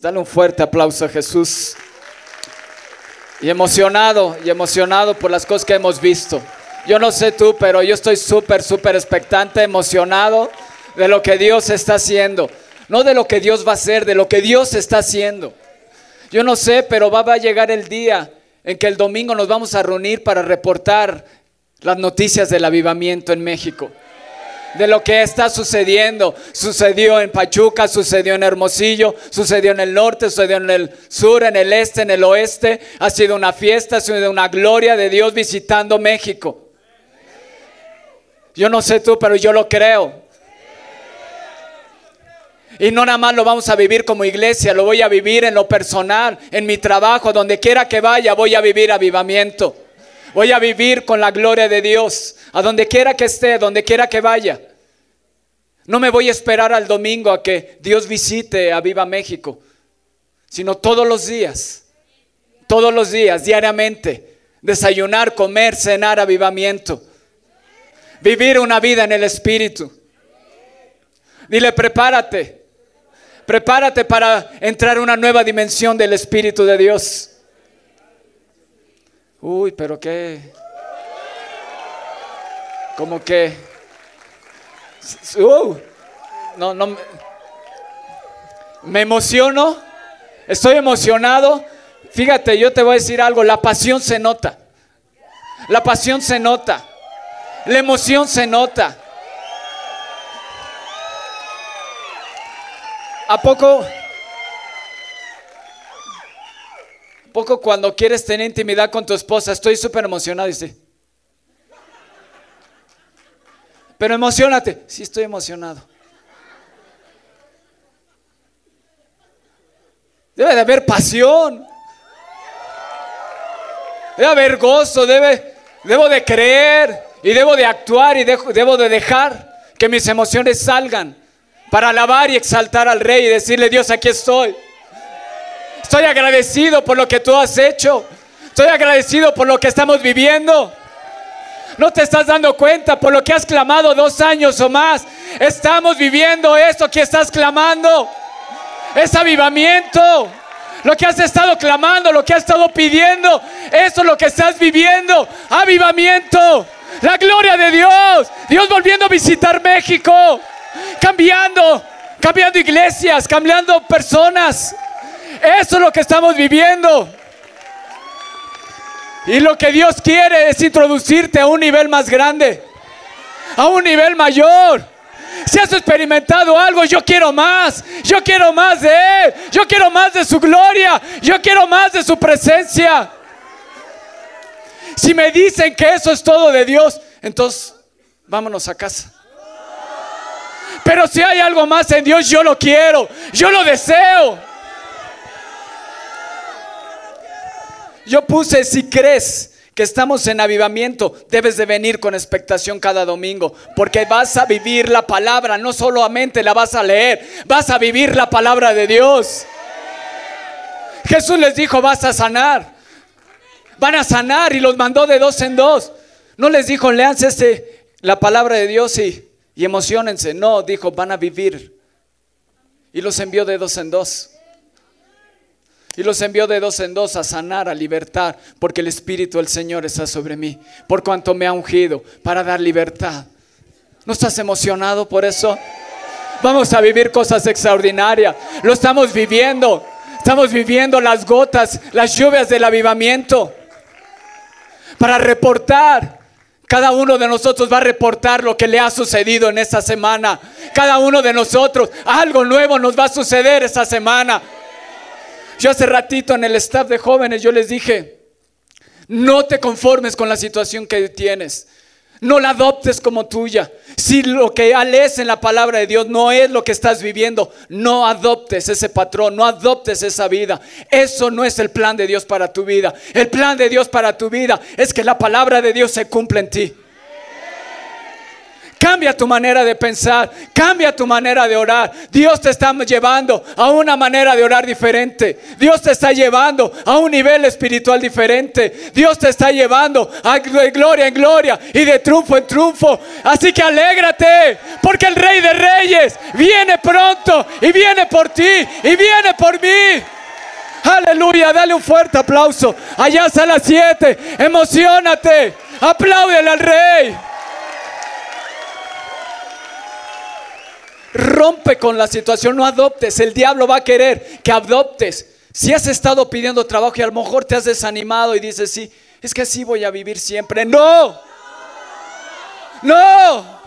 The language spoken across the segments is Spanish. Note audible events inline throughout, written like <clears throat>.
Dale un fuerte aplauso a Jesús. Y emocionado, y emocionado por las cosas que hemos visto. Yo no sé tú, pero yo estoy súper, súper expectante, emocionado de lo que Dios está haciendo. No de lo que Dios va a hacer, de lo que Dios está haciendo. Yo no sé, pero va, a llegar el día en que el domingo nos vamos a reunir para reportar las noticias del avivamiento en México de lo que está sucediendo. Sucedió en Pachuca, sucedió en Hermosillo, sucedió en el norte, sucedió en el sur, en el este, en el oeste. Ha sido una fiesta, ha sido una gloria de Dios visitando México. Yo no sé tú, pero yo lo creo. Y no nada más lo vamos a vivir como iglesia, lo voy a vivir en lo personal, en mi trabajo, donde quiera que vaya, voy a vivir avivamiento. Voy a vivir con la gloria de Dios, a donde quiera que esté, donde quiera que vaya. No me voy a esperar al domingo a que Dios visite a Viva México, sino todos los días, todos los días, diariamente, desayunar, comer, cenar, avivamiento, vivir una vida en el Espíritu. Dile, prepárate, prepárate para entrar en una nueva dimensión del Espíritu de Dios. Uy, pero qué. Como que. Uh, no, no. Me emociono. Estoy emocionado. Fíjate, yo te voy a decir algo. La pasión se nota. La pasión se nota. La emoción se nota. ¿A poco? Poco cuando quieres tener intimidad con tu esposa, estoy súper emocionado, dice. Pero emocionate. Sí, estoy emocionado. Debe de haber pasión. Debe haber gozo, debe, debo de creer y debo de actuar y debo de dejar que mis emociones salgan para alabar y exaltar al rey y decirle, Dios, aquí estoy. Estoy agradecido por lo que tú has hecho. Estoy agradecido por lo que estamos viviendo. No te estás dando cuenta por lo que has clamado dos años o más. Estamos viviendo esto que estás clamando. Es avivamiento. Lo que has estado clamando, lo que has estado pidiendo, eso es lo que estás viviendo. Avivamiento. La gloria de Dios. Dios volviendo a visitar México. Cambiando, cambiando iglesias, cambiando personas. Eso es lo que estamos viviendo. Y lo que Dios quiere es introducirte a un nivel más grande, a un nivel mayor. Si has experimentado algo, yo quiero más. Yo quiero más de Él. Yo quiero más de su gloria. Yo quiero más de su presencia. Si me dicen que eso es todo de Dios, entonces vámonos a casa. Pero si hay algo más en Dios, yo lo quiero. Yo lo deseo. Yo puse, si crees que estamos en avivamiento, debes de venir con expectación cada domingo, porque vas a vivir la palabra, no solamente la vas a leer, vas a vivir la palabra de Dios. Jesús les dijo, vas a sanar. Van a sanar y los mandó de dos en dos. No les dijo, leanse este, la palabra de Dios y, y emocionense. No, dijo, van a vivir. Y los envió de dos en dos. Y los envió de dos en dos a sanar, a libertar, porque el Espíritu del Señor está sobre mí, por cuanto me ha ungido para dar libertad. ¿No estás emocionado por eso? Vamos a vivir cosas extraordinarias. Lo estamos viviendo. Estamos viviendo las gotas, las lluvias del avivamiento. Para reportar. Cada uno de nosotros va a reportar lo que le ha sucedido en esta semana. Cada uno de nosotros, algo nuevo nos va a suceder esta semana. Yo hace ratito en el staff de jóvenes yo les dije, no te conformes con la situación que tienes. No la adoptes como tuya. Si lo que lees en la palabra de Dios no es lo que estás viviendo, no adoptes ese patrón, no adoptes esa vida. Eso no es el plan de Dios para tu vida. El plan de Dios para tu vida es que la palabra de Dios se cumpla en ti. Cambia tu manera de pensar, cambia tu manera de orar. Dios te está llevando a una manera de orar diferente. Dios te está llevando a un nivel espiritual diferente. Dios te está llevando a de gloria en gloria y de triunfo en triunfo. Así que alégrate, porque el Rey de Reyes viene pronto y viene por ti y viene por mí. Aleluya, dale un fuerte aplauso. Allá a las 7, emocionate, apláudele al Rey. Rompe con la situación, no adoptes. El diablo va a querer que adoptes. Si has estado pidiendo trabajo y a lo mejor te has desanimado y dices, sí, es que así voy a vivir siempre. No, no.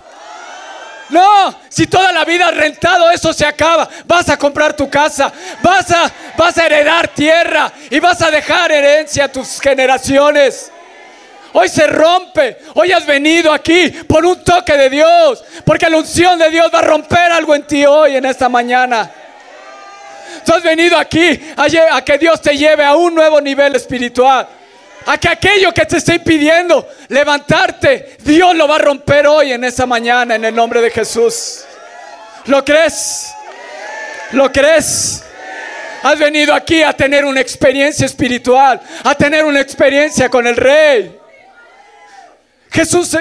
No, si toda la vida has rentado, eso se acaba. Vas a comprar tu casa, vas a, vas a heredar tierra y vas a dejar herencia a tus generaciones. Hoy se rompe. Hoy has venido aquí por un toque de Dios. Porque la unción de Dios va a romper algo en ti hoy, en esta mañana. Tú has venido aquí a, a que Dios te lleve a un nuevo nivel espiritual. A que aquello que te está impidiendo levantarte, Dios lo va a romper hoy en esta mañana en el nombre de Jesús. ¿Lo crees? ¿Lo crees? Has venido aquí a tener una experiencia espiritual, a tener una experiencia con el Rey. Jesús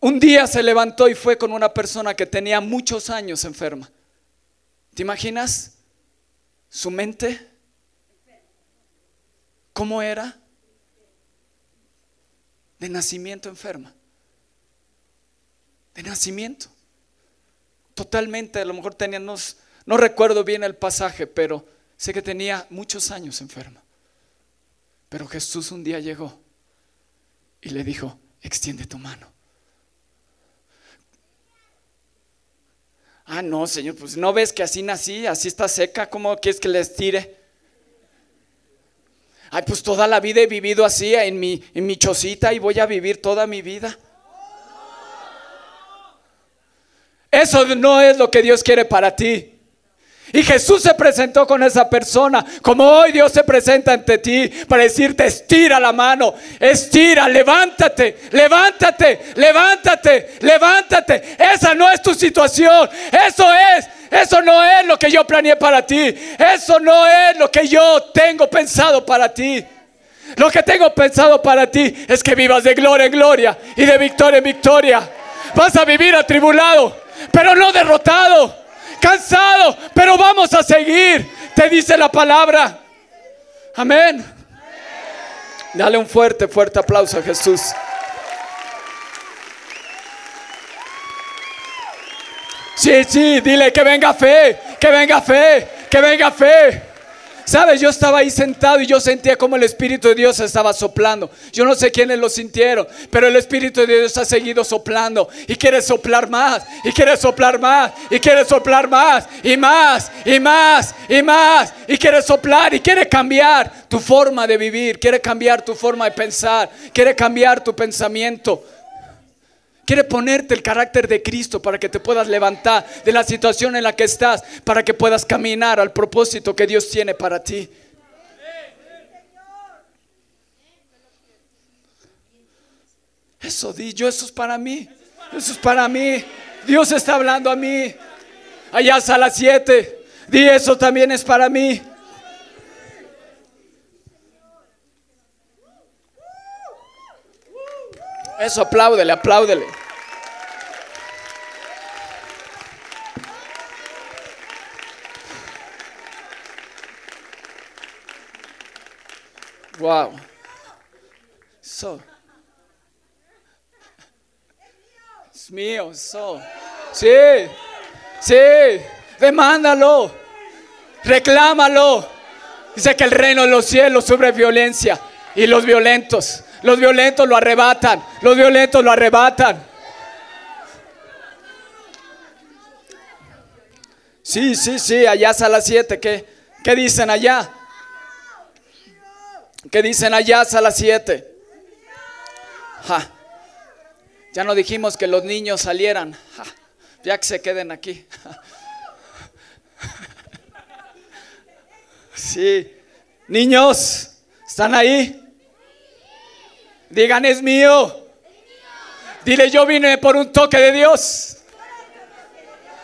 un día se levantó y fue con una persona que tenía muchos años enferma. ¿Te imaginas su mente? ¿Cómo era? De nacimiento enferma. De nacimiento. Totalmente, a lo mejor tenía, no, no recuerdo bien el pasaje, pero sé que tenía muchos años enferma. Pero Jesús un día llegó y le dijo, extiende tu mano. Ah, no, Señor, pues no ves que así nací, así está seca, ¿cómo quieres que le estire? Ay, pues toda la vida he vivido así en mi, en mi chocita y voy a vivir toda mi vida. Eso no es lo que Dios quiere para ti. Y Jesús se presentó con esa persona, como hoy Dios se presenta ante ti para decirte, estira la mano, estira, levántate, levántate, levántate, levántate. Esa no es tu situación, eso es, eso no es lo que yo planeé para ti, eso no es lo que yo tengo pensado para ti. Lo que tengo pensado para ti es que vivas de gloria en gloria y de victoria en victoria. Vas a vivir atribulado, pero no derrotado cansado, pero vamos a seguir, te dice la palabra. Amén. Dale un fuerte, fuerte aplauso a Jesús. Sí, sí, dile que venga fe, que venga fe, que venga fe. Sabes, yo estaba ahí sentado y yo sentía como el Espíritu de Dios estaba soplando. Yo no sé quiénes lo sintieron, pero el Espíritu de Dios ha seguido soplando y quiere soplar más, y quiere soplar más, y quiere soplar más, y más, y más, y más, y quiere soplar y quiere cambiar tu forma de vivir, quiere cambiar tu forma de pensar, quiere cambiar tu pensamiento. Quiere ponerte el carácter de Cristo para que te puedas levantar de la situación en la que estás, para que puedas caminar al propósito que Dios tiene para ti. Eso di yo, eso es para mí. Eso es para mí. Dios está hablando a mí. Allá a las 7. Di eso también es para mí. Eso, apláudele, apláudele. Wow. So. Es mío, so. Sí, sí, demándalo, reclámalo. Dice que el reino de los cielos sobre violencia y los violentos los violentos lo arrebatan. Los violentos lo arrebatan. Sí, sí, sí, allá a las 7. ¿Qué, ¿Qué dicen allá? ¿Qué dicen allá a las 7? Ya no dijimos que los niños salieran. Ya que se queden aquí. Sí. Niños, ¿están ahí? Digan, es mío. Dile, yo vine por un toque de Dios.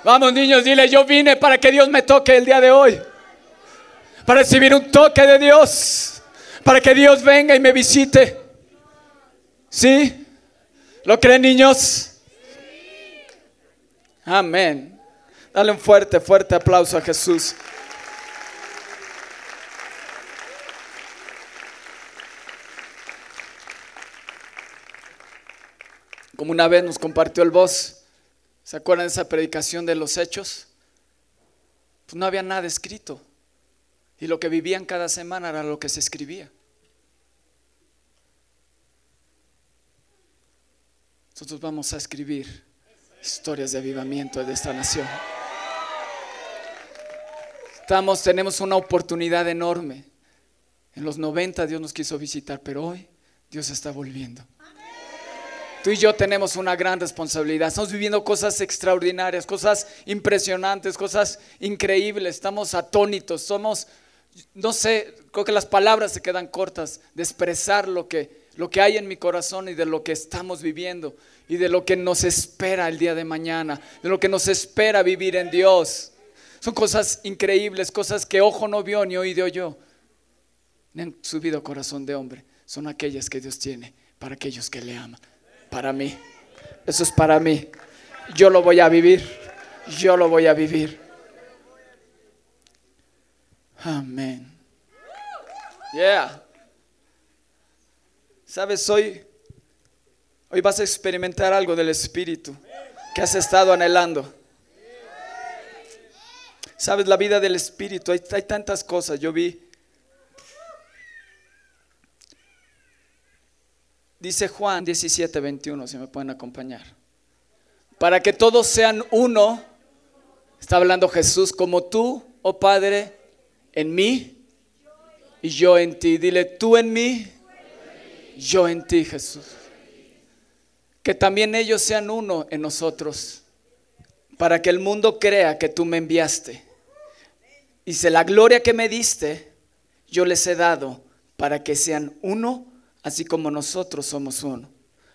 Vamos niños, dile, yo vine para que Dios me toque el día de hoy. Para recibir un toque de Dios. Para que Dios venga y me visite. ¿Sí? ¿Lo creen niños? Amén. Dale un fuerte, fuerte aplauso a Jesús. Como una vez nos compartió el voz, ¿se acuerdan de esa predicación de los hechos? Pues no había nada escrito. Y lo que vivían cada semana era lo que se escribía. Nosotros vamos a escribir historias de avivamiento de esta nación. Estamos, tenemos una oportunidad enorme. En los 90 Dios nos quiso visitar, pero hoy Dios está volviendo. Tú y yo tenemos una gran responsabilidad. Estamos viviendo cosas extraordinarias, cosas impresionantes, cosas increíbles. Estamos atónitos. Somos, no sé, creo que las palabras se quedan cortas de expresar lo que, lo que hay en mi corazón y de lo que estamos viviendo y de lo que nos espera el día de mañana, de lo que nos espera vivir en Dios. Son cosas increíbles, cosas que ojo no vio ni oído yo, ni han subido corazón de hombre. Son aquellas que Dios tiene para aquellos que le aman para mí. Eso es para mí. Yo lo voy a vivir. Yo lo voy a vivir. Amén. Yeah. Sabes, hoy, hoy vas a experimentar algo del Espíritu que has estado anhelando. Sabes, la vida del Espíritu, hay, hay tantas cosas. Yo vi Dice Juan 17, 21, si me pueden acompañar. Para que todos sean uno, está hablando Jesús, como tú, oh Padre, en mí y yo en ti. Dile, tú en mí, yo en ti, Jesús. Que también ellos sean uno en nosotros, para que el mundo crea que tú me enviaste. Dice, la gloria que me diste, yo les he dado, para que sean uno así como nosotros somos uno.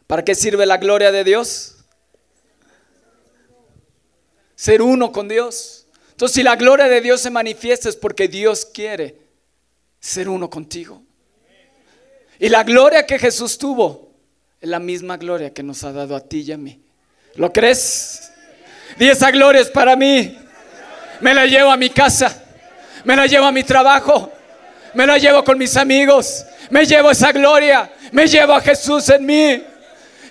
¿Para qué sirve la gloria de Dios? Ser uno con Dios. Entonces, si la gloria de Dios se manifiesta es porque Dios quiere ser uno contigo. Y la gloria que Jesús tuvo es la misma gloria que nos ha dado a ti y a mí. ¿Lo crees? Y esa gloria es para mí. Me la llevo a mi casa. Me la llevo a mi trabajo. Me la llevo con mis amigos. Me llevo esa gloria. Me llevo a Jesús en mí.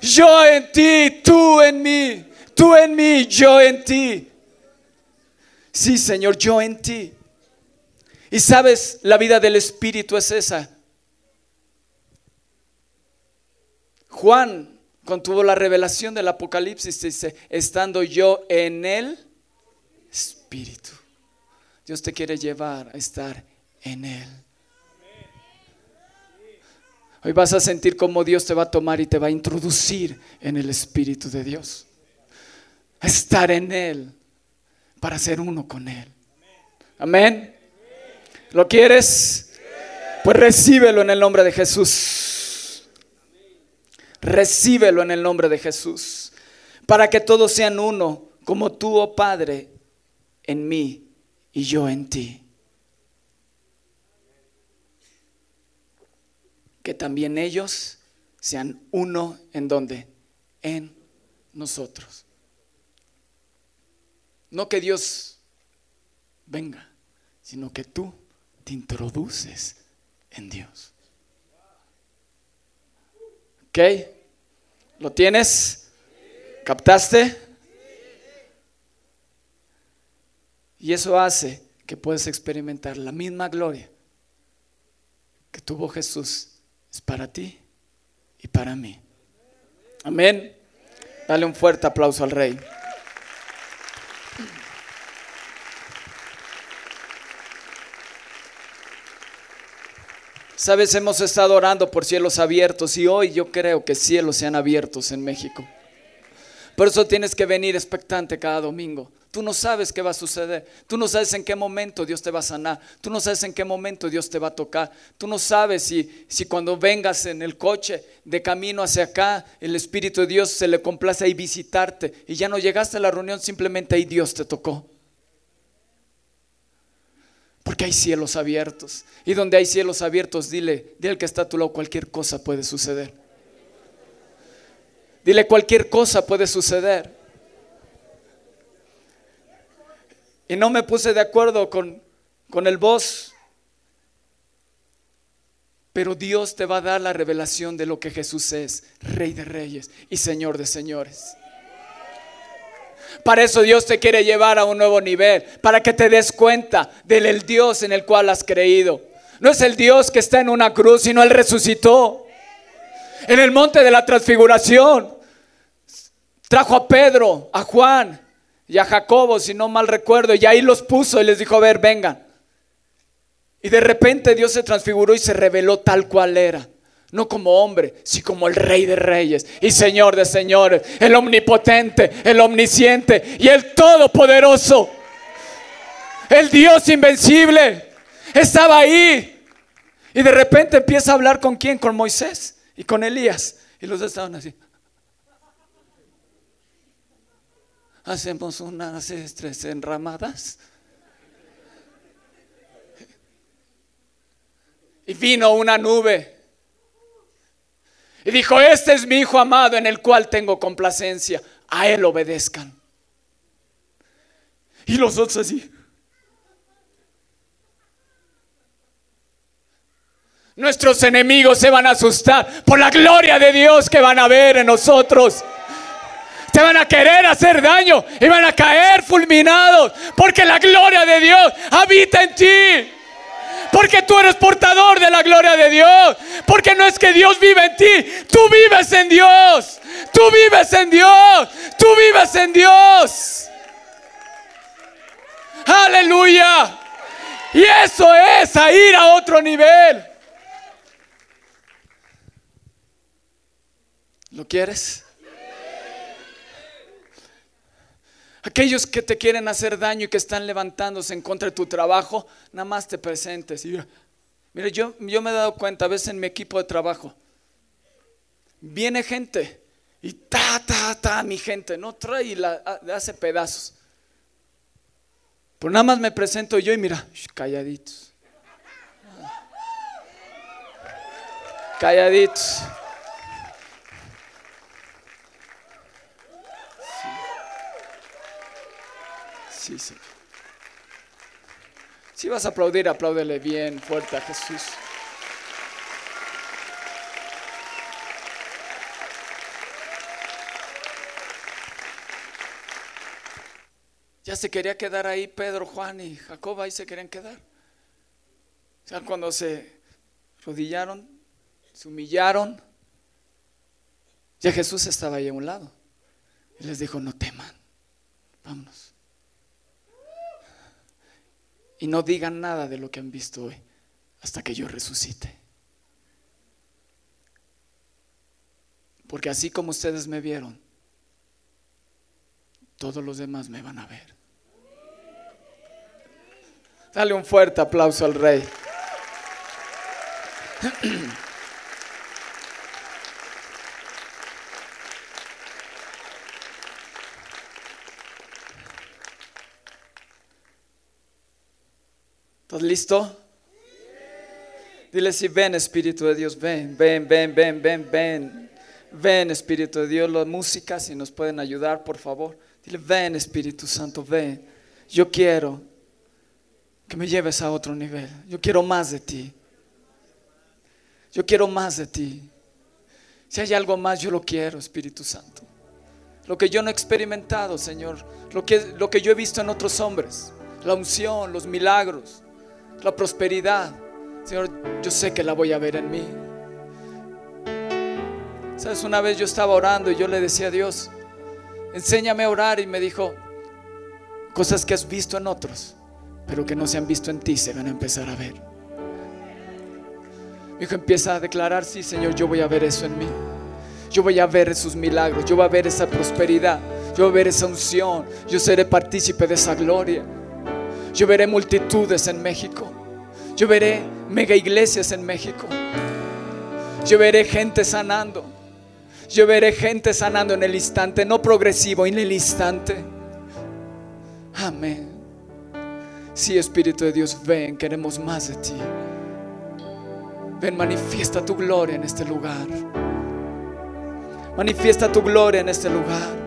Yo en ti, tú en mí. Tú en mí, yo en ti. Sí, Señor, yo en ti. Y sabes, la vida del Espíritu es esa. Juan, cuando tuvo la revelación del Apocalipsis, dice, estando yo en el Espíritu. Dios te quiere llevar a estar en Él. Hoy vas a sentir cómo Dios te va a tomar y te va a introducir en el Espíritu de Dios. Estar en Él para ser uno con Él. Amén. ¿Lo quieres? Pues recíbelo en el nombre de Jesús. Recíbelo en el nombre de Jesús. Para que todos sean uno, como tú, oh Padre, en mí y yo en ti. Que también ellos sean uno en donde? En nosotros. No que Dios venga, sino que tú te introduces en Dios. ¿Ok? ¿Lo tienes? ¿Captaste? Y eso hace que puedas experimentar la misma gloria que tuvo Jesús para ti y para mí. Amén. Dale un fuerte aplauso al rey. Sabes, hemos estado orando por cielos abiertos y hoy yo creo que cielos sean abiertos en México. Por eso tienes que venir expectante cada domingo. Tú no sabes qué va a suceder. Tú no sabes en qué momento Dios te va a sanar. Tú no sabes en qué momento Dios te va a tocar. Tú no sabes si, si cuando vengas en el coche de camino hacia acá, el Espíritu de Dios se le complace ahí visitarte y ya no llegaste a la reunión, simplemente ahí Dios te tocó. Porque hay cielos abiertos. Y donde hay cielos abiertos, dile, dile al que está a tu lado, cualquier cosa puede suceder. Dile, cualquier cosa puede suceder. Y no me puse de acuerdo con, con el voz. Pero Dios te va a dar la revelación de lo que Jesús es, Rey de Reyes y Señor de Señores. Para eso Dios te quiere llevar a un nuevo nivel, para que te des cuenta del Dios en el cual has creído. No es el Dios que está en una cruz, sino Él resucitó. En el monte de la transfiguración trajo a Pedro, a Juan y a Jacobo, si no mal recuerdo, y ahí los puso y les dijo, a ver, vengan. Y de repente Dios se transfiguró y se reveló tal cual era no como hombre, sino como el rey de reyes y señor de señores, el omnipotente, el omnisciente y el todopoderoso, el Dios invencible. Estaba ahí. Y de repente empieza a hablar con quién, con Moisés y con Elías. Y los dos estaban así. Hacemos unas estrés enramadas. Y vino una nube y dijo, este es mi Hijo amado en el cual tengo complacencia. A Él obedezcan. Y los otros así. Nuestros enemigos se van a asustar por la gloria de Dios que van a ver en nosotros. Se van a querer hacer daño y van a caer fulminados porque la gloria de Dios habita en ti. Porque tú eres portador de la gloria de Dios. Porque no es que Dios vive en ti. Tú vives en Dios. Tú vives en Dios. Tú vives en Dios. Aleluya. Y eso es ir a otro nivel. ¿Lo quieres? Aquellos que te quieren hacer daño y que están levantándose en contra de tu trabajo, nada más te presentes. Y, mire, yo, yo me he dado cuenta a veces en mi equipo de trabajo, viene gente y ta, ta, ta, mi gente, no trae y hace pedazos. Pero nada más me presento yo y mira, calladitos. Calladitos. Sí, sí. Si vas a aplaudir, apláudele bien fuerte a Jesús. Ya se quería quedar ahí Pedro, Juan y Jacob, ahí se querían quedar. O sea, cuando se rodillaron, se humillaron, ya Jesús estaba ahí a un lado. Y les dijo, no teman, vámonos. Y no digan nada de lo que han visto hoy hasta que yo resucite. Porque así como ustedes me vieron, todos los demás me van a ver. Dale un fuerte aplauso al rey. <clears throat> ¿Estás listo? Dile si ven Espíritu de Dios, ven, ven, ven, ven, ven, ven. Ven Espíritu de Dios, la música, si nos pueden ayudar, por favor. Dile, ven Espíritu Santo, ven. Yo quiero que me lleves a otro nivel. Yo quiero más de ti. Yo quiero más de ti. Si hay algo más, yo lo quiero, Espíritu Santo. Lo que yo no he experimentado, Señor. Lo que, lo que yo he visto en otros hombres. La unción, los milagros la prosperidad. Señor, yo sé que la voy a ver en mí. Sabes, una vez yo estaba orando y yo le decía a Dios, enséñame a orar y me dijo, cosas que has visto en otros, pero que no se han visto en ti, se van a empezar a ver. Mi hijo empieza a declarar, sí, Señor, yo voy a ver eso en mí. Yo voy a ver esos milagros, yo voy a ver esa prosperidad. Yo veré esa unción. Yo seré partícipe de esa gloria. Yo veré multitudes en México. Yo veré mega iglesias en México. Yo veré gente sanando. Yo veré gente sanando en el instante, no progresivo, en el instante. Amén. Sí, Espíritu de Dios, ven, queremos más de ti. Ven, manifiesta tu gloria en este lugar. Manifiesta tu gloria en este lugar.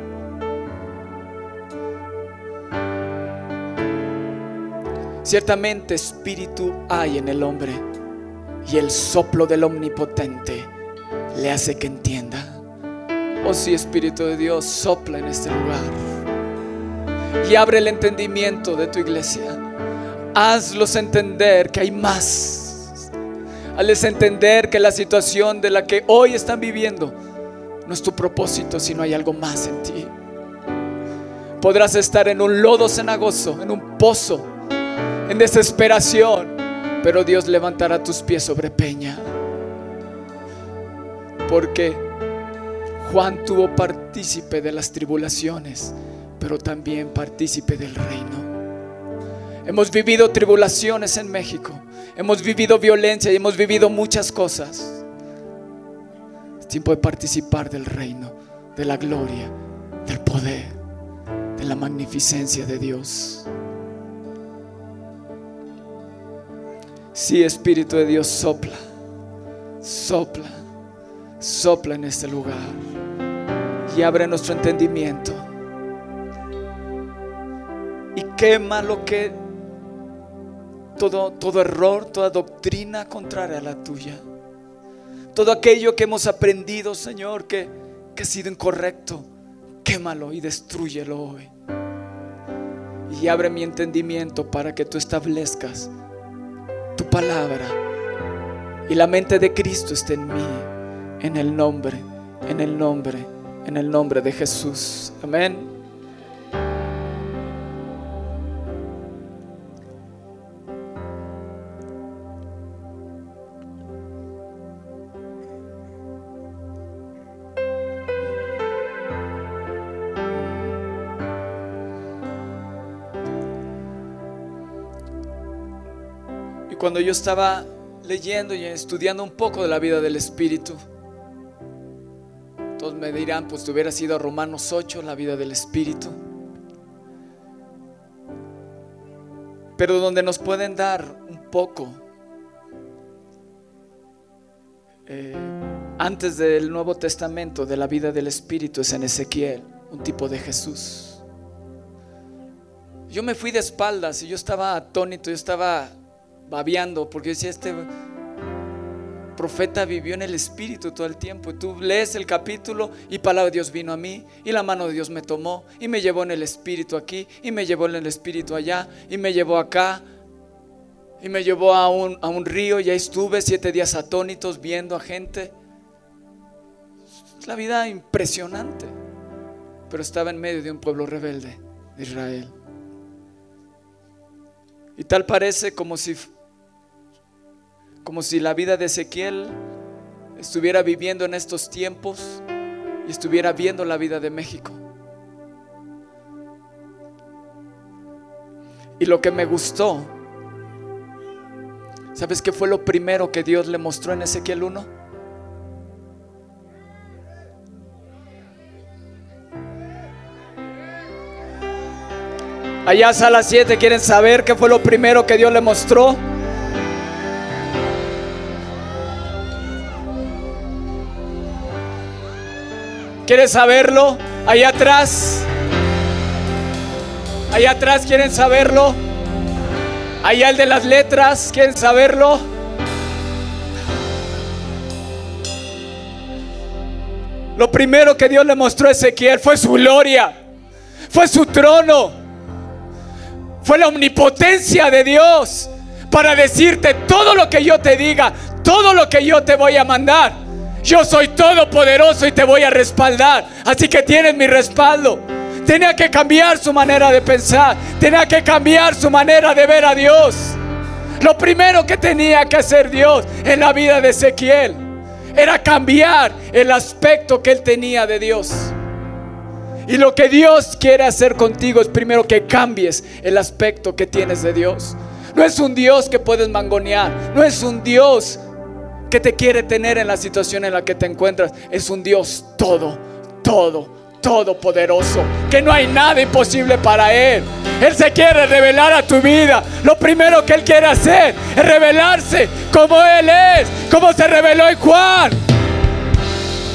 Ciertamente espíritu hay en el hombre y el soplo del omnipotente le hace que entienda. Oh sí, Espíritu de Dios, sopla en este lugar y abre el entendimiento de tu iglesia. Hazlos entender que hay más. Hazles entender que la situación de la que hoy están viviendo no es tu propósito, sino hay algo más en ti. Podrás estar en un lodo cenagoso, en un pozo, en desesperación, pero Dios levantará tus pies sobre peña. Porque Juan tuvo partícipe de las tribulaciones, pero también partícipe del reino. Hemos vivido tribulaciones en México, hemos vivido violencia y hemos vivido muchas cosas tiempo de participar del reino, de la gloria, del poder, de la magnificencia de Dios. Sí, Espíritu de Dios, sopla, sopla, sopla en este lugar y abre nuestro entendimiento y quema lo que todo, todo error, toda doctrina contraria a la tuya todo aquello que hemos aprendido, Señor, que, que ha sido incorrecto, quémalo y destruyelo hoy. Y abre mi entendimiento para que tú establezcas tu palabra y la mente de Cristo esté en mí, en el nombre, en el nombre, en el nombre de Jesús. Amén. Cuando yo estaba leyendo y estudiando un poco de la vida del Espíritu, todos me dirán, pues tú hubieras ido a Romanos 8, la vida del Espíritu. Pero donde nos pueden dar un poco, eh, antes del Nuevo Testamento, de la vida del Espíritu, es en Ezequiel, un tipo de Jesús. Yo me fui de espaldas y yo estaba atónito, yo estaba babeando, porque decía, este profeta vivió en el Espíritu todo el tiempo. Tú lees el capítulo y palabra de Dios vino a mí y la mano de Dios me tomó y me llevó en el Espíritu aquí y me llevó en el Espíritu allá y me llevó acá y me llevó a un, a un río y ahí estuve siete días atónitos viendo a gente. Es la vida impresionante, pero estaba en medio de un pueblo rebelde de Israel. Y tal parece como si como si la vida de Ezequiel estuviera viviendo en estos tiempos y estuviera viendo la vida de México. Y lo que me gustó, ¿sabes qué fue lo primero que Dios le mostró en Ezequiel 1? Allá a las 7 quieren saber qué fue lo primero que Dios le mostró. ¿Quieres saberlo? Allá atrás. Allá atrás quieren saberlo. Allá el de las letras, ¿quieren saberlo? Lo primero que Dios le mostró a Ezequiel fue su gloria, fue su trono, fue la omnipotencia de Dios para decirte todo lo que yo te diga, todo lo que yo te voy a mandar. Yo soy todopoderoso y te voy a respaldar. Así que tienes mi respaldo. Tenía que cambiar su manera de pensar. Tenía que cambiar su manera de ver a Dios. Lo primero que tenía que hacer Dios en la vida de Ezequiel era cambiar el aspecto que él tenía de Dios. Y lo que Dios quiere hacer contigo es primero que cambies el aspecto que tienes de Dios. No es un Dios que puedes mangonear, no es un Dios que te quiere tener en la situación en la que te encuentras. Es un Dios todo, todo, todopoderoso, que no hay nada imposible para Él. Él se quiere revelar a tu vida. Lo primero que Él quiere hacer es revelarse como Él es, como se reveló en Juan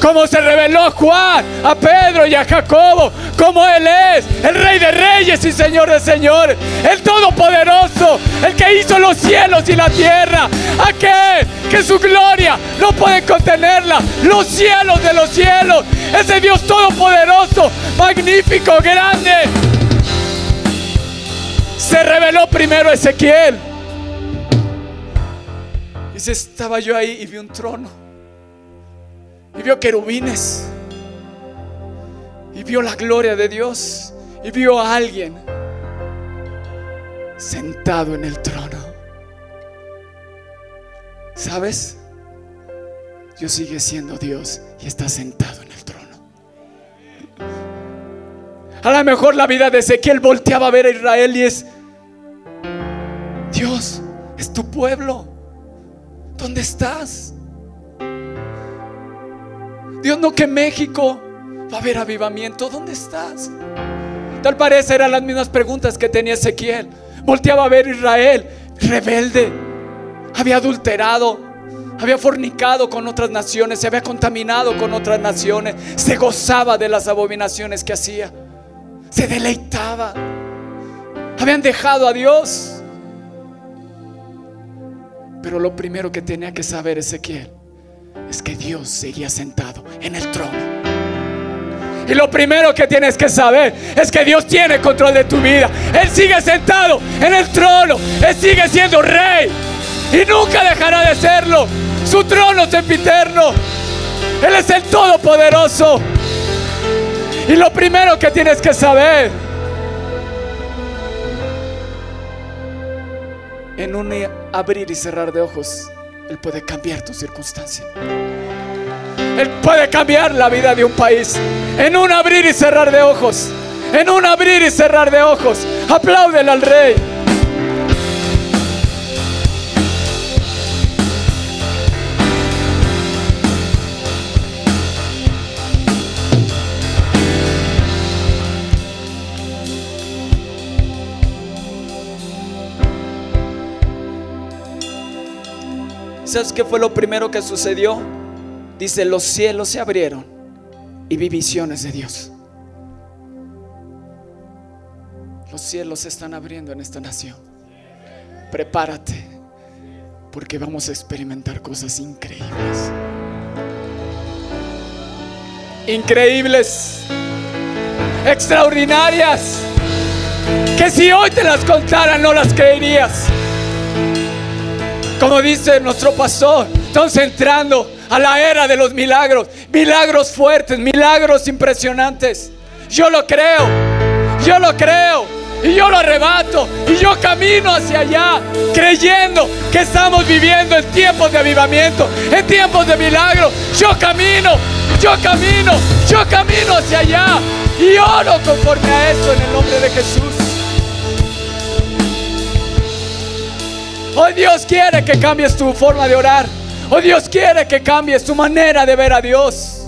como se reveló a Juan, a Pedro y a Jacobo, como Él es, el Rey de Reyes y Señor de Señores, el Todopoderoso, el que hizo los cielos y la tierra, aquel que su gloria no puede contenerla, los cielos de los cielos, ese Dios Todopoderoso, magnífico, grande. Se reveló primero Ezequiel. Y estaba yo ahí y vi un trono y vio querubines y vio la gloria de Dios y vio a alguien sentado en el trono. ¿Sabes? Dios sigue siendo Dios y está sentado en el trono. A lo mejor la vida de Ezequiel volteaba a ver a Israel y es, Dios, es tu pueblo. ¿Dónde estás? Dios, no que México va a haber avivamiento. ¿Dónde estás? Tal parece eran las mismas preguntas que tenía Ezequiel. Volteaba a ver Israel, rebelde, había adulterado, había fornicado con otras naciones, se había contaminado con otras naciones, se gozaba de las abominaciones que hacía, se deleitaba. Habían dejado a Dios. Pero lo primero que tenía que saber Ezequiel es que Dios seguía sentado en el trono. Y lo primero que tienes que saber es que Dios tiene control de tu vida. Él sigue sentado en el trono. Él sigue siendo rey. Y nunca dejará de serlo. Su trono es sempiterno. Él es el todopoderoso. Y lo primero que tienes que saber en un abrir y cerrar de ojos él puede cambiar tu circunstancia. Él puede cambiar la vida de un país en un abrir y cerrar de ojos. En un abrir y cerrar de ojos. Apláudele al rey. ¿Sabes qué fue lo primero que sucedió? Dice, los cielos se abrieron y vi visiones de Dios. Los cielos se están abriendo en esta nación. Prepárate, porque vamos a experimentar cosas increíbles. Increíbles, extraordinarias, que si hoy te las contara no las creerías. Como dice nuestro pastor, estamos entrando a la era de los milagros. Milagros fuertes, milagros impresionantes. Yo lo creo, yo lo creo. Y yo lo arrebato y yo camino hacia allá, creyendo que estamos viviendo en tiempos de avivamiento, en tiempos de milagro. Yo camino, yo camino, yo camino hacia allá y oro conforme a eso en el nombre de Jesús. Dios quiere que cambies tu forma de orar. Hoy Dios quiere que cambies tu manera de ver a Dios.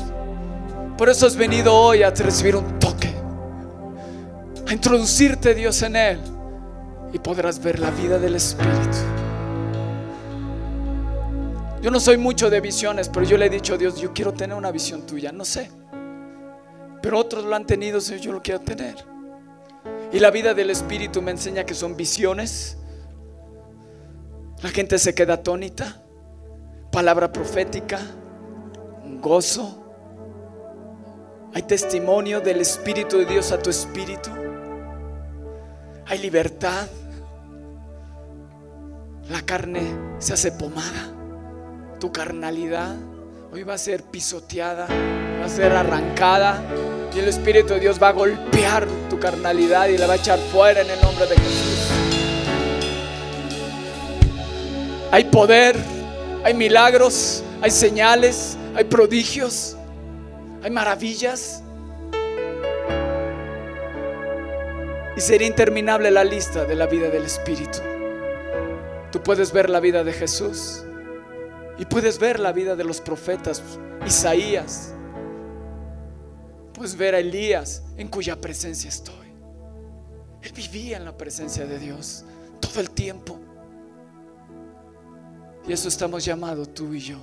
Por eso has venido hoy a recibir un toque. A introducirte Dios en Él. Y podrás ver la vida del Espíritu. Yo no soy mucho de visiones, pero yo le he dicho a Dios, yo quiero tener una visión tuya. No sé. Pero otros lo han tenido, yo lo quiero tener. Y la vida del Espíritu me enseña que son visiones la gente se queda atónita. Palabra profética, gozo. Hay testimonio del Espíritu de Dios a tu espíritu. Hay libertad. La carne se hace pomada. Tu carnalidad hoy va a ser pisoteada, va a ser arrancada. Y el Espíritu de Dios va a golpear tu carnalidad y la va a echar fuera en el nombre de Jesús. Hay poder, hay milagros, hay señales, hay prodigios, hay maravillas. Y sería interminable la lista de la vida del Espíritu. Tú puedes ver la vida de Jesús y puedes ver la vida de los profetas, Isaías. Puedes ver a Elías en cuya presencia estoy. Él vivía en la presencia de Dios todo el tiempo. Y eso estamos llamados tú y yo.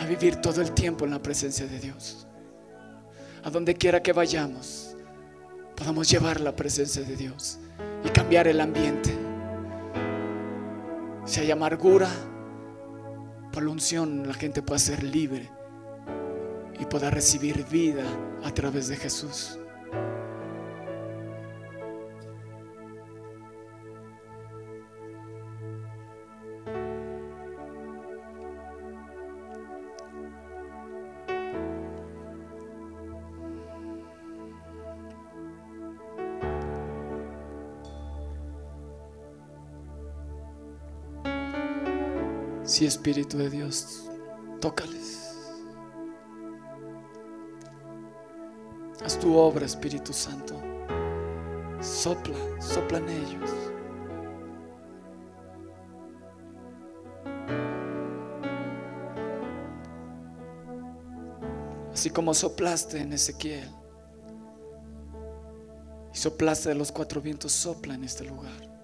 A vivir todo el tiempo en la presencia de Dios. A donde quiera que vayamos, podamos llevar la presencia de Dios y cambiar el ambiente. Si hay amargura, por la unción la gente pueda ser libre y pueda recibir vida a través de Jesús. Sí, Espíritu de Dios, tócales. Haz tu obra, Espíritu Santo. Sopla, sopla en ellos. Así como soplaste en Ezequiel y soplaste de los cuatro vientos, sopla en este lugar.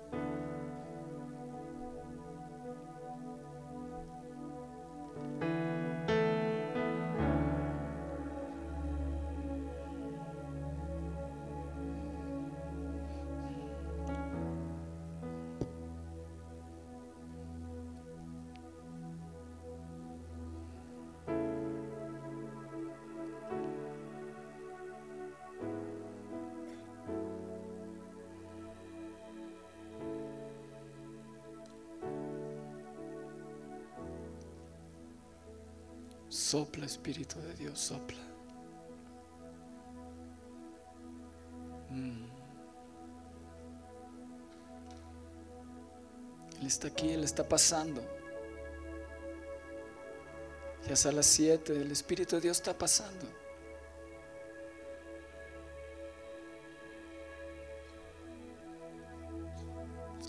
Sopla, Espíritu de Dios, sopla. Mm. Él está aquí, Él está pasando. Ya es a las 7, el Espíritu de Dios está pasando.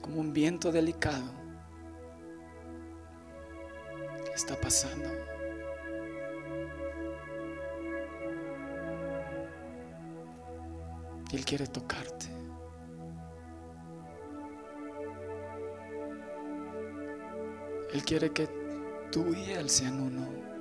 Como un viento delicado. Está pasando. Él quiere tocarte. Él quiere que tú y Él sean uno.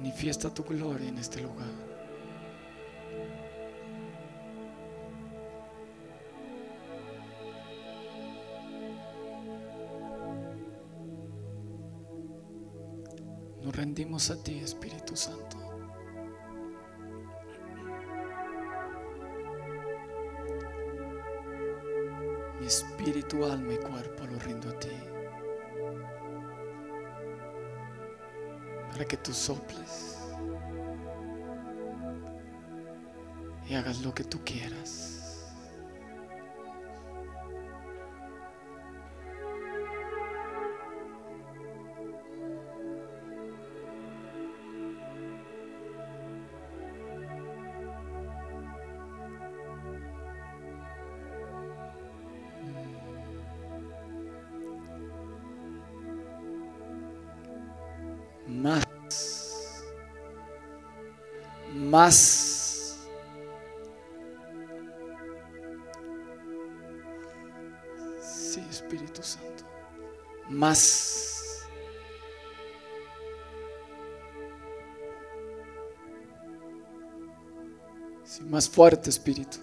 Manifiesta tu gloria en este lugar. Nos rendimos a ti, Espíritu Santo. Mi espíritu, alma y cuerpo lo rindo a ti. Para que tú soples y hagas lo que tú quieras. más. Sí, Espíritu Santo. Más. Sí, más fuerte, Espíritu.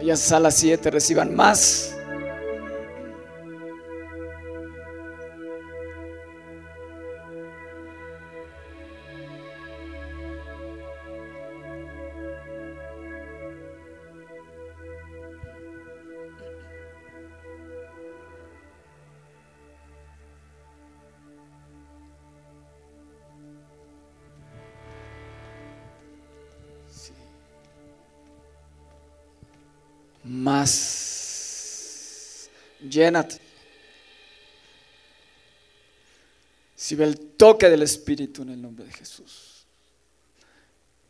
Allá sala 7 reciban más. Más. Llénate. Si ve el toque del Espíritu en el nombre de Jesús.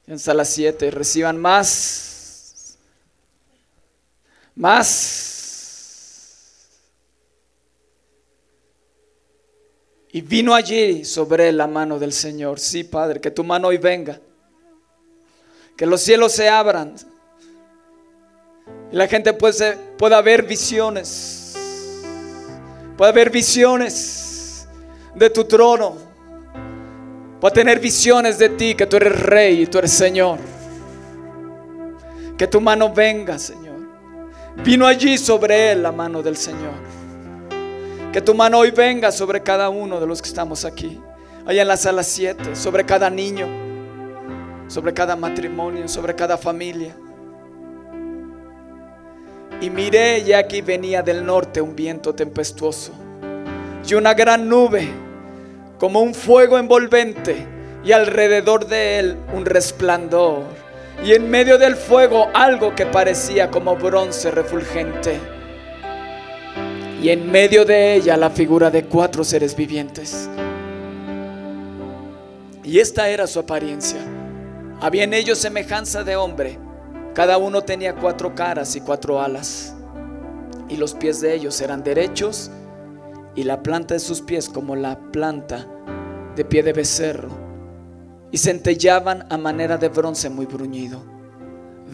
En sala 7, reciban más. Más. Y vino allí sobre la mano del Señor. Sí, Padre, que tu mano hoy venga. Que los cielos se abran y la gente puede, pueda ver visiones. Puede ver visiones de tu trono. Puede tener visiones de ti, que tú eres rey y tú eres Señor. Que tu mano venga, Señor. Vino allí sobre él la mano del Señor. Que tu mano hoy venga sobre cada uno de los que estamos aquí. Allá en la sala 7, sobre cada niño, sobre cada matrimonio, sobre cada familia. Y miré y aquí venía del norte un viento tempestuoso y una gran nube como un fuego envolvente y alrededor de él un resplandor y en medio del fuego algo que parecía como bronce refulgente y en medio de ella la figura de cuatro seres vivientes. Y esta era su apariencia. Había en ellos semejanza de hombre cada uno tenía cuatro caras y cuatro alas, y los pies de ellos eran derechos, y la planta de sus pies como la planta de pie de becerro, y centellaban a manera de bronce muy bruñido.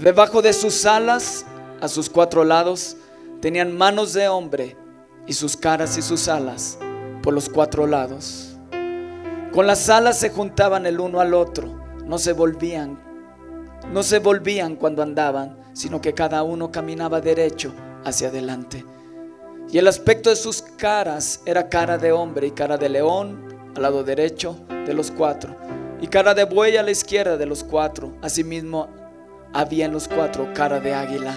Debajo de sus alas, a sus cuatro lados, tenían manos de hombre, y sus caras y sus alas por los cuatro lados. Con las alas se juntaban el uno al otro, no se volvían no se volvían cuando andaban, sino que cada uno caminaba derecho hacia adelante. Y el aspecto de sus caras era cara de hombre y cara de león al lado derecho de los cuatro, y cara de buey a la izquierda de los cuatro. Asimismo, había en los cuatro cara de águila.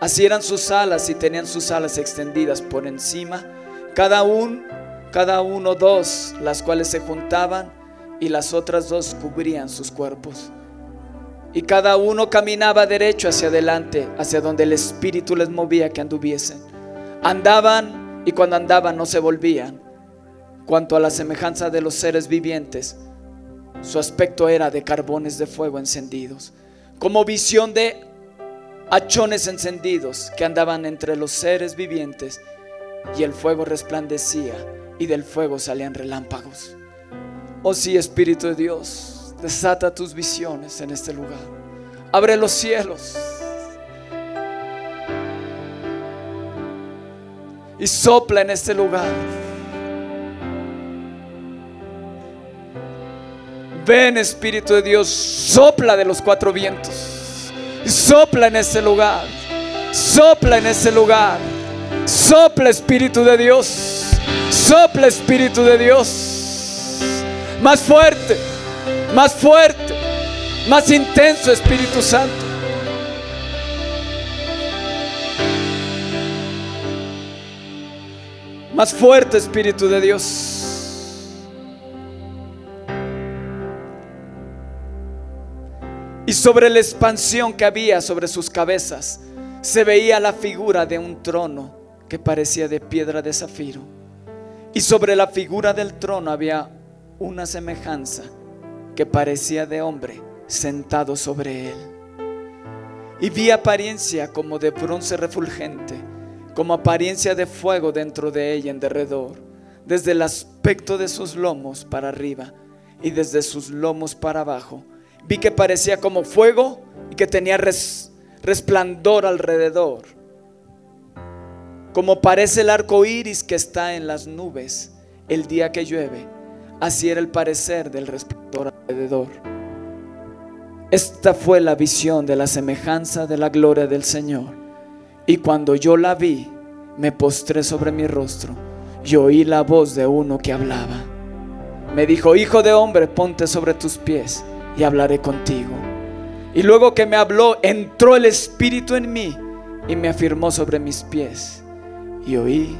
Así eran sus alas y tenían sus alas extendidas por encima, cada uno, cada uno dos, las cuales se juntaban y las otras dos cubrían sus cuerpos. Y cada uno caminaba derecho hacia adelante, hacia donde el Espíritu les movía que anduviesen. Andaban y cuando andaban no se volvían. Cuanto a la semejanza de los seres vivientes, su aspecto era de carbones de fuego encendidos, como visión de hachones encendidos que andaban entre los seres vivientes, y el fuego resplandecía y del fuego salían relámpagos. Oh sí, Espíritu de Dios, desata tus visiones en este lugar. Abre los cielos. Y sopla en este lugar. Ven Espíritu de Dios, sopla de los cuatro vientos. Sopla en este lugar. Sopla en este lugar. Sopla Espíritu de Dios. Sopla Espíritu de Dios. Más fuerte, más fuerte, más intenso Espíritu Santo. Más fuerte Espíritu de Dios. Y sobre la expansión que había sobre sus cabezas se veía la figura de un trono que parecía de piedra de zafiro. Y sobre la figura del trono había una semejanza que parecía de hombre sentado sobre él. Y vi apariencia como de bronce refulgente, como apariencia de fuego dentro de ella en derredor, desde el aspecto de sus lomos para arriba y desde sus lomos para abajo. Vi que parecía como fuego y que tenía resplandor alrededor, como parece el arco iris que está en las nubes el día que llueve Así era el parecer del resplandor alrededor. Esta fue la visión de la semejanza de la gloria del Señor. Y cuando yo la vi, me postré sobre mi rostro y oí la voz de uno que hablaba. Me dijo, hijo de hombre, ponte sobre tus pies y hablaré contigo. Y luego que me habló, entró el Espíritu en mí y me afirmó sobre mis pies. Y oí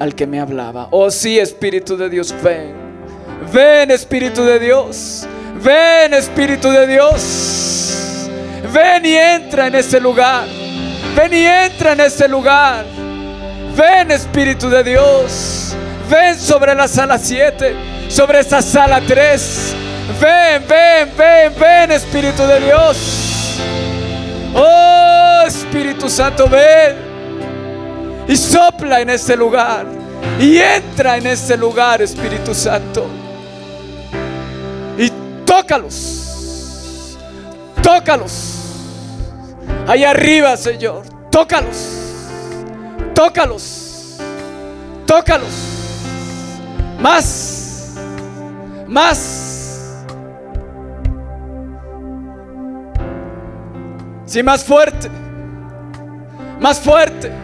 al que me hablaba. Oh sí, Espíritu de Dios, ven. Ven, Espíritu de Dios. Ven, Espíritu de Dios. Ven y entra en este lugar. Ven y entra en este lugar. Ven, Espíritu de Dios. Ven sobre la sala 7, sobre esta sala 3. Ven, ven, ven, ven, Espíritu de Dios. Oh, Espíritu Santo, ven y sopla en este lugar y entra en este lugar, Espíritu Santo. Y tócalos, tócalos. Allá arriba, Señor, tócalos, tócalos, tócalos. Más, más. Sí, más fuerte, más fuerte.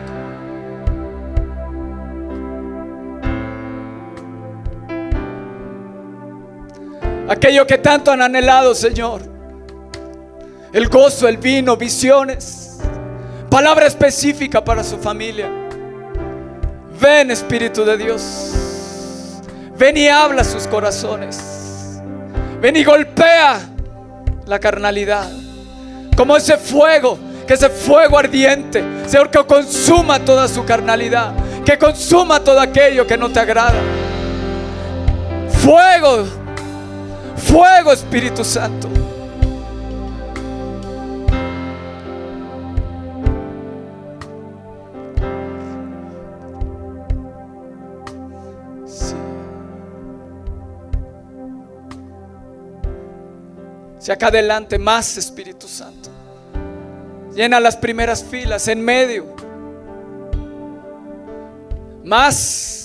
Aquello que tanto han anhelado, Señor. El gozo, el vino, visiones, palabra específica para su familia. Ven, Espíritu de Dios. Ven y habla sus corazones. Ven y golpea la carnalidad. Como ese fuego, que ese fuego ardiente, Señor, que consuma toda su carnalidad. Que consuma todo aquello que no te agrada. Fuego Fuego, Espíritu Santo. Si acá adelante más Espíritu Santo. Llena las primeras filas en medio. Más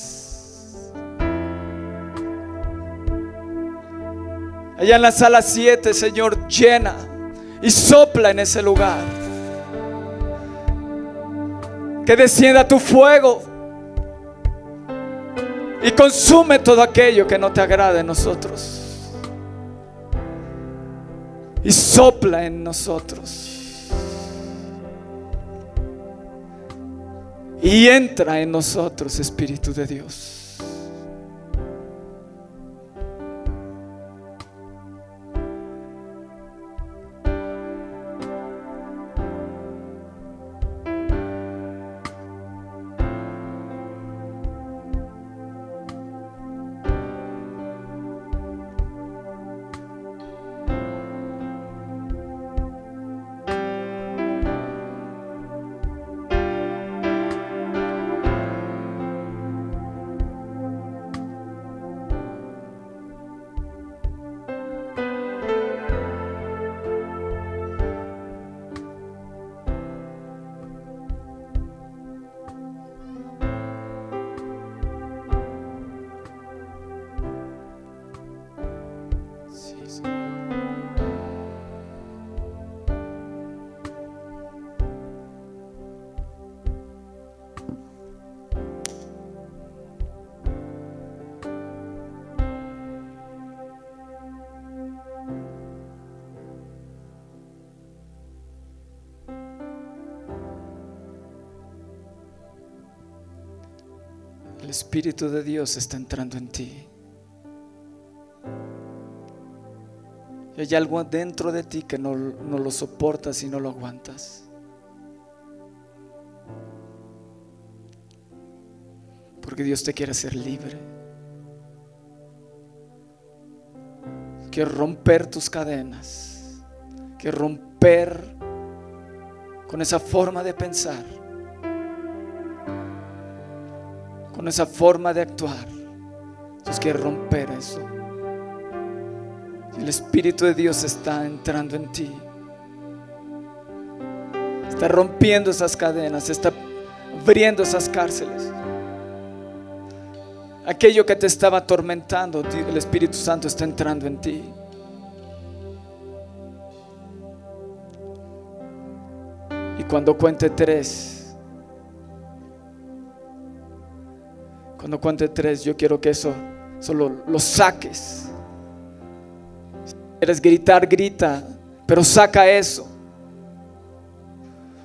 Allá en la sala 7, Señor, llena y sopla en ese lugar. Que descienda tu fuego y consume todo aquello que no te agrade en nosotros. Y sopla en nosotros. Y entra en nosotros, Espíritu de Dios. Espíritu de Dios está entrando en ti. Y hay algo dentro de ti que no, no lo soportas y no lo aguantas. Porque Dios te quiere hacer libre. Quiere romper tus cadenas. Quiere romper con esa forma de pensar con esa forma de actuar. Dios quiere romper eso. El Espíritu de Dios está entrando en ti. Está rompiendo esas cadenas, está abriendo esas cárceles. Aquello que te estaba atormentando, el Espíritu Santo está entrando en ti. Y cuando cuente tres, cuando cuente tres, yo quiero que eso solo lo saques. Si quieres gritar, grita, pero saca eso.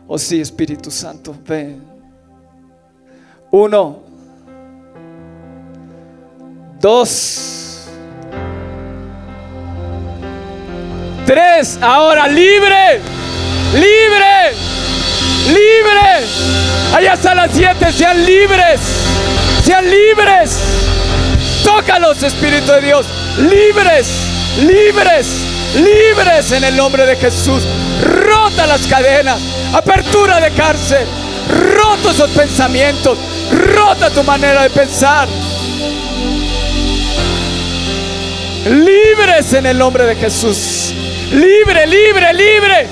Oh sí, Espíritu Santo, ven. Uno, dos, tres. Ahora libre, libre, libre. Allá hasta las siete, sean libres, sean libres. Tócalos, Espíritu de Dios, libres, libres, libres en el nombre de Jesús. Rota las cadenas, apertura de cárcel, roto esos pensamientos, rota tu manera de pensar. Libres en el nombre de Jesús. Libre, libre, libre.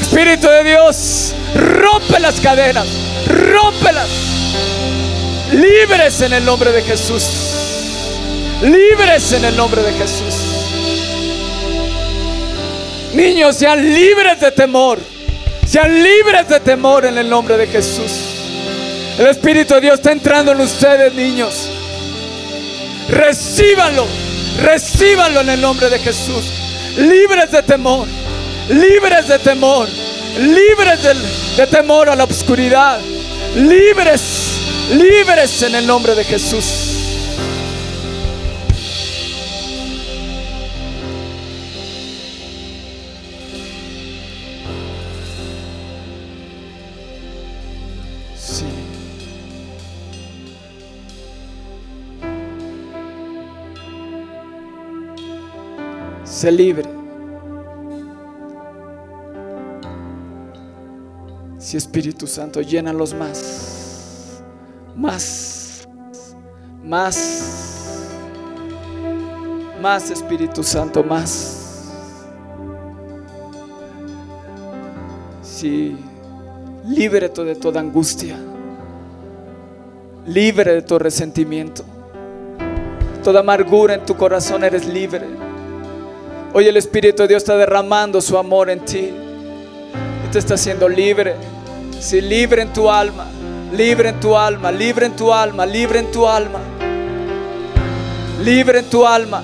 Espíritu de Dios, rompe las cadenas, rómpelas. Libres en el nombre de Jesús. Libres en el nombre de Jesús. Niños, sean libres de temor. Sean libres de temor en el nombre de Jesús. El Espíritu de Dios está entrando en ustedes, niños. Recíbanlo. Recíbanlo en el nombre de Jesús. Libres de temor. Libres de temor. Libres de, de temor a la oscuridad. Libres. Libres en el nombre de Jesús. Sí. Sé libre. Si Espíritu Santo, llénalos más. Más. Más. Más Espíritu Santo, más. Sí. Libre de toda angustia. Libre de todo resentimiento. Toda amargura en tu corazón eres libre. Hoy el Espíritu de Dios está derramando su amor en ti. Y te está haciendo libre. Sí, libre en tu alma. Libre en tu alma. Libre en tu alma. Libre en tu alma. Libre en tu alma.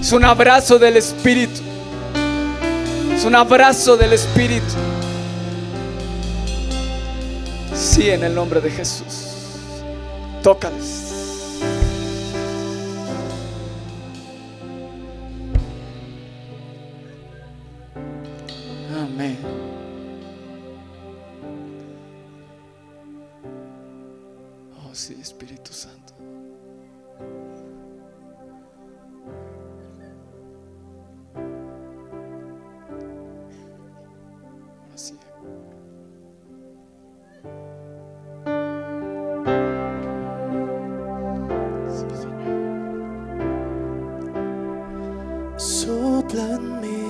Es un abrazo del Espíritu. Es un abrazo del Espíritu. Sí, en el nombre de Jesús. Tócales. Sopla en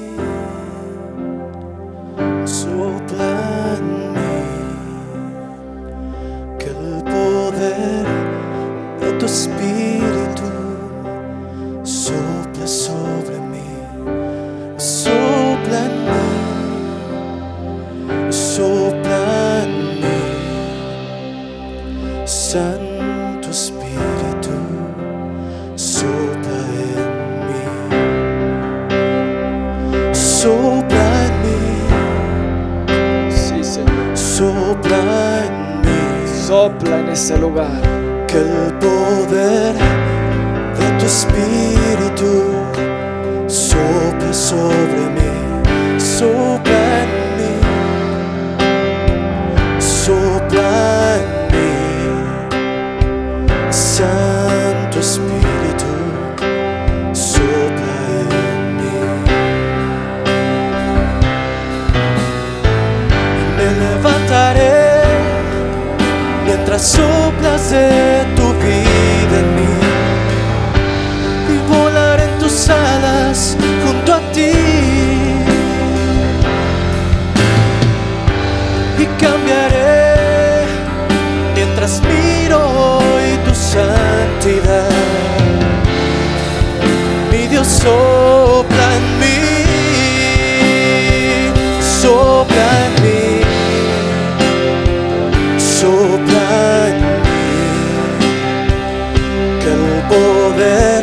poder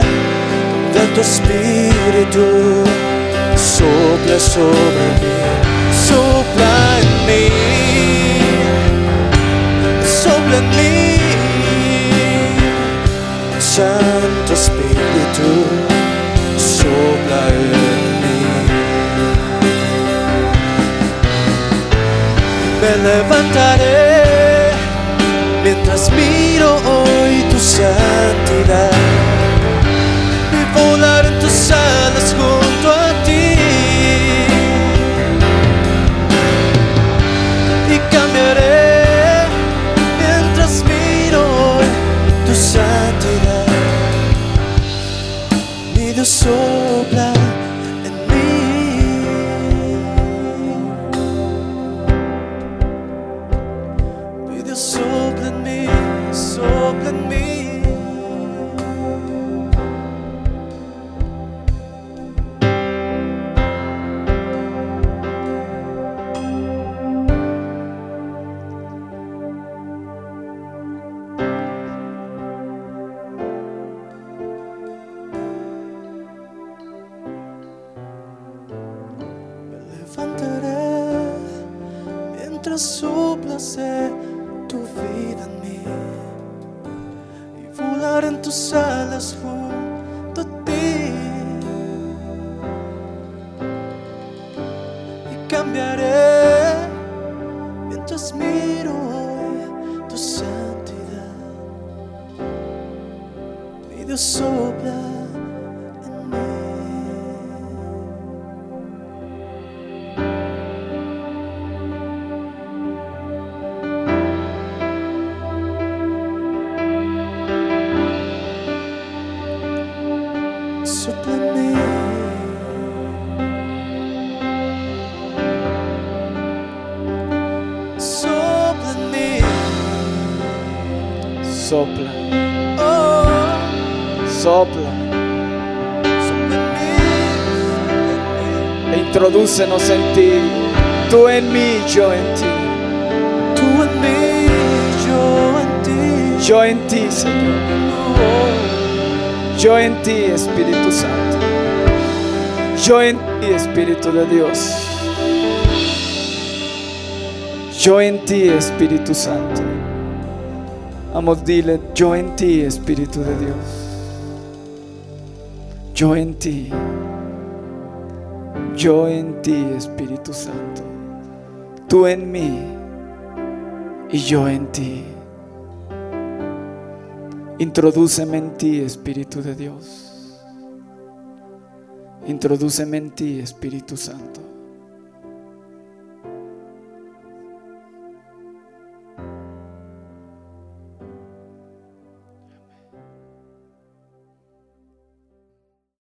de tu espíritu sopla sobre mí, sopla en mí, sopla en mí. Santo Espíritu, sopla en mí. Me levantaré mi en ti. Tú en mí, yo en ti. Tú en mí, yo en ti. Yo en ti, Señor. Yo en ti, Espíritu Santo. Yo en ti, Espíritu de Dios. Yo en ti, Espíritu Santo. Vamos, dile, yo en ti, Espíritu de Dios. Yo en ti. Yo en ti, Espíritu Santo. Tú en mí y yo en ti. Introdúceme en ti, Espíritu de Dios. Introdúceme en ti, Espíritu Santo.